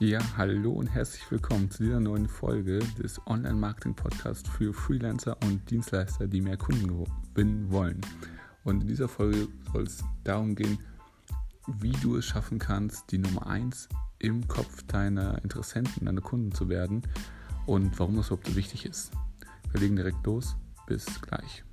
Ja, hallo und herzlich willkommen zu dieser neuen Folge des Online-Marketing-Podcasts für Freelancer und Dienstleister, die mehr Kunden gewinnen wollen. Und in dieser Folge soll es darum gehen, wie du es schaffen kannst, die Nummer 1 im Kopf deiner Interessenten, deiner Kunden zu werden und warum das überhaupt so wichtig ist. Wir legen direkt los. Bis gleich.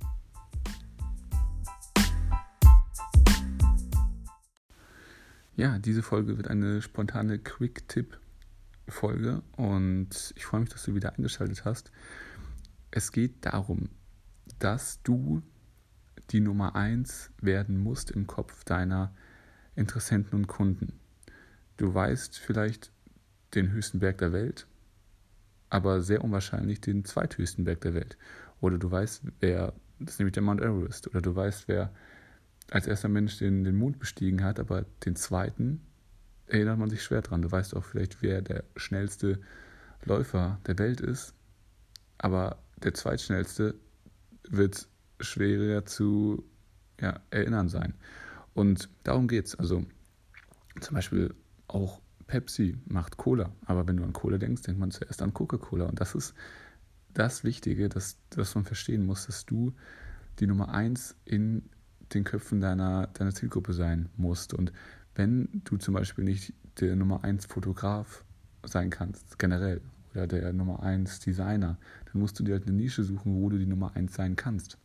Ja, diese Folge wird eine spontane Quick-Tipp-Folge und ich freue mich, dass du wieder eingeschaltet hast. Es geht darum, dass du die Nummer 1 werden musst im Kopf deiner Interessenten und Kunden. Du weißt vielleicht den höchsten Berg der Welt, aber sehr unwahrscheinlich den zweithöchsten Berg der Welt. Oder du weißt, wer, das ist nämlich der Mount Everest. Oder du weißt, wer als erster Mensch den, den Mond bestiegen hat, aber den zweiten erinnert man sich schwer dran. Du weißt auch vielleicht, wer der schnellste Läufer der Welt ist, aber der zweitschnellste wird schwerer zu ja, erinnern sein. Und darum geht es. Also zum Beispiel auch Pepsi macht Cola, aber wenn du an Cola denkst, denkt man zuerst an Coca-Cola. Und das ist das Wichtige, dass, dass man verstehen muss, dass du die Nummer eins in den Köpfen deiner, deiner Zielgruppe sein musst. Und wenn du zum Beispiel nicht der Nummer 1 Fotograf sein kannst, generell, oder der Nummer 1 Designer, dann musst du dir halt eine Nische suchen, wo du die Nummer 1 sein kannst.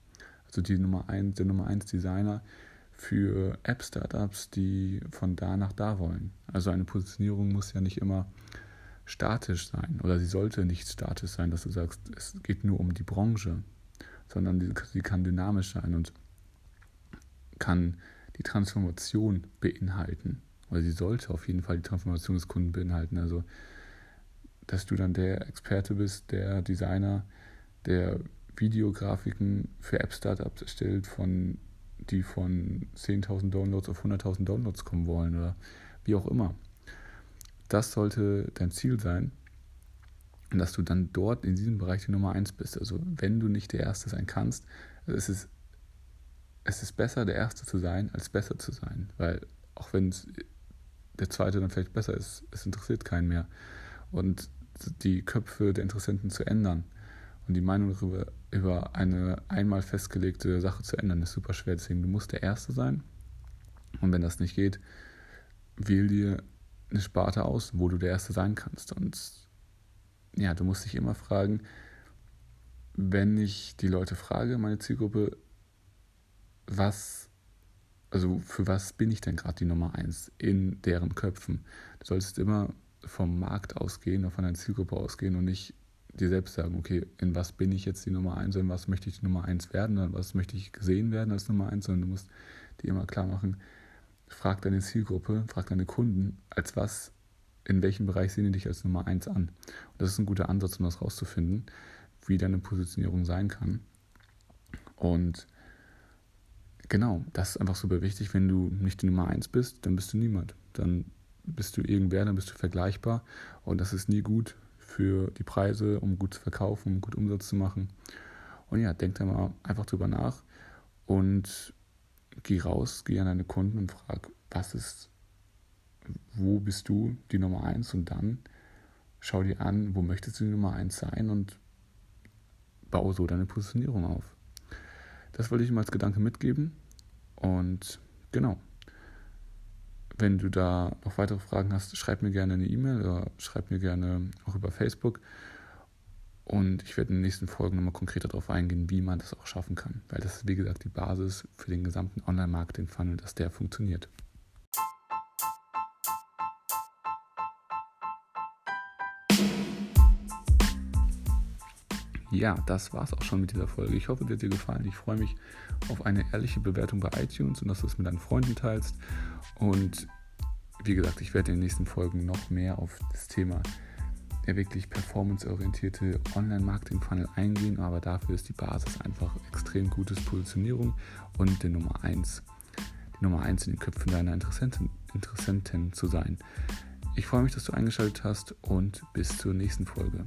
Also die Nummer 1, der Nummer 1 Designer für App-Startups, die von da nach da wollen. Also eine Positionierung muss ja nicht immer statisch sein oder sie sollte nicht statisch sein, dass du sagst, es geht nur um die Branche, sondern sie kann dynamisch sein und kann die Transformation beinhalten. Oder sie sollte auf jeden Fall die Transformation des Kunden beinhalten. Also, dass du dann der Experte bist, der Designer, der Videografiken für App-Startups erstellt, von, die von 10.000 Downloads auf 100.000 Downloads kommen wollen oder wie auch immer. Das sollte dein Ziel sein. Dass du dann dort in diesem Bereich die Nummer 1 bist. Also wenn du nicht der Erste sein kannst, also es ist es ist besser, der Erste zu sein, als besser zu sein. Weil auch wenn der Zweite dann vielleicht besser ist, es interessiert keinen mehr. Und die Köpfe der Interessenten zu ändern und die Meinung darüber, über eine einmal festgelegte Sache zu ändern, ist super schwer. Deswegen, du musst der Erste sein. Und wenn das nicht geht, wähl dir eine Sparte aus, wo du der Erste sein kannst. Und ja, du musst dich immer fragen, wenn ich die Leute frage, meine Zielgruppe, was, also für was bin ich denn gerade die Nummer eins in deren Köpfen? Du solltest immer vom Markt ausgehen, oder von deiner Zielgruppe ausgehen und nicht dir selbst sagen, okay, in was bin ich jetzt die Nummer eins, in was möchte ich die Nummer eins werden, in was möchte ich gesehen werden als Nummer eins, sondern du musst dir immer klar machen, frag deine Zielgruppe, frag deine Kunden, als was, in welchem Bereich sehen die dich als Nummer eins an. Und das ist ein guter Ansatz, um das rauszufinden, wie deine Positionierung sein kann. Und Genau, das ist einfach super wichtig. Wenn du nicht die Nummer eins bist, dann bist du niemand. Dann bist du irgendwer, dann bist du vergleichbar. Und das ist nie gut für die Preise, um gut zu verkaufen, um gut Umsatz zu machen. Und ja, denk da mal einfach drüber nach und geh raus, geh an deine Kunden und frag, was ist, wo bist du die Nummer eins? Und dann schau dir an, wo möchtest du die Nummer eins sein und baue so deine Positionierung auf. Das wollte ich ihm als Gedanke mitgeben. Und genau. Wenn du da noch weitere Fragen hast, schreib mir gerne eine E-Mail oder schreib mir gerne auch über Facebook. Und ich werde in den nächsten Folgen nochmal konkreter darauf eingehen, wie man das auch schaffen kann. Weil das ist, wie gesagt, die Basis für den gesamten Online-Marketing-Funnel, dass der funktioniert. Ja, das war's auch schon mit dieser Folge. Ich hoffe, dir hat dir gefallen. Ich freue mich auf eine ehrliche Bewertung bei iTunes und dass du es mit deinen Freunden teilst. Und wie gesagt, ich werde in den nächsten Folgen noch mehr auf das Thema der wirklich performanceorientierte Online-Marketing-Funnel eingehen, aber dafür ist die Basis einfach extrem gutes Positionierung und die Nummer 1, die Nummer 1 in den Köpfen deiner Interessenten, Interessenten zu sein. Ich freue mich, dass du eingeschaltet hast und bis zur nächsten Folge.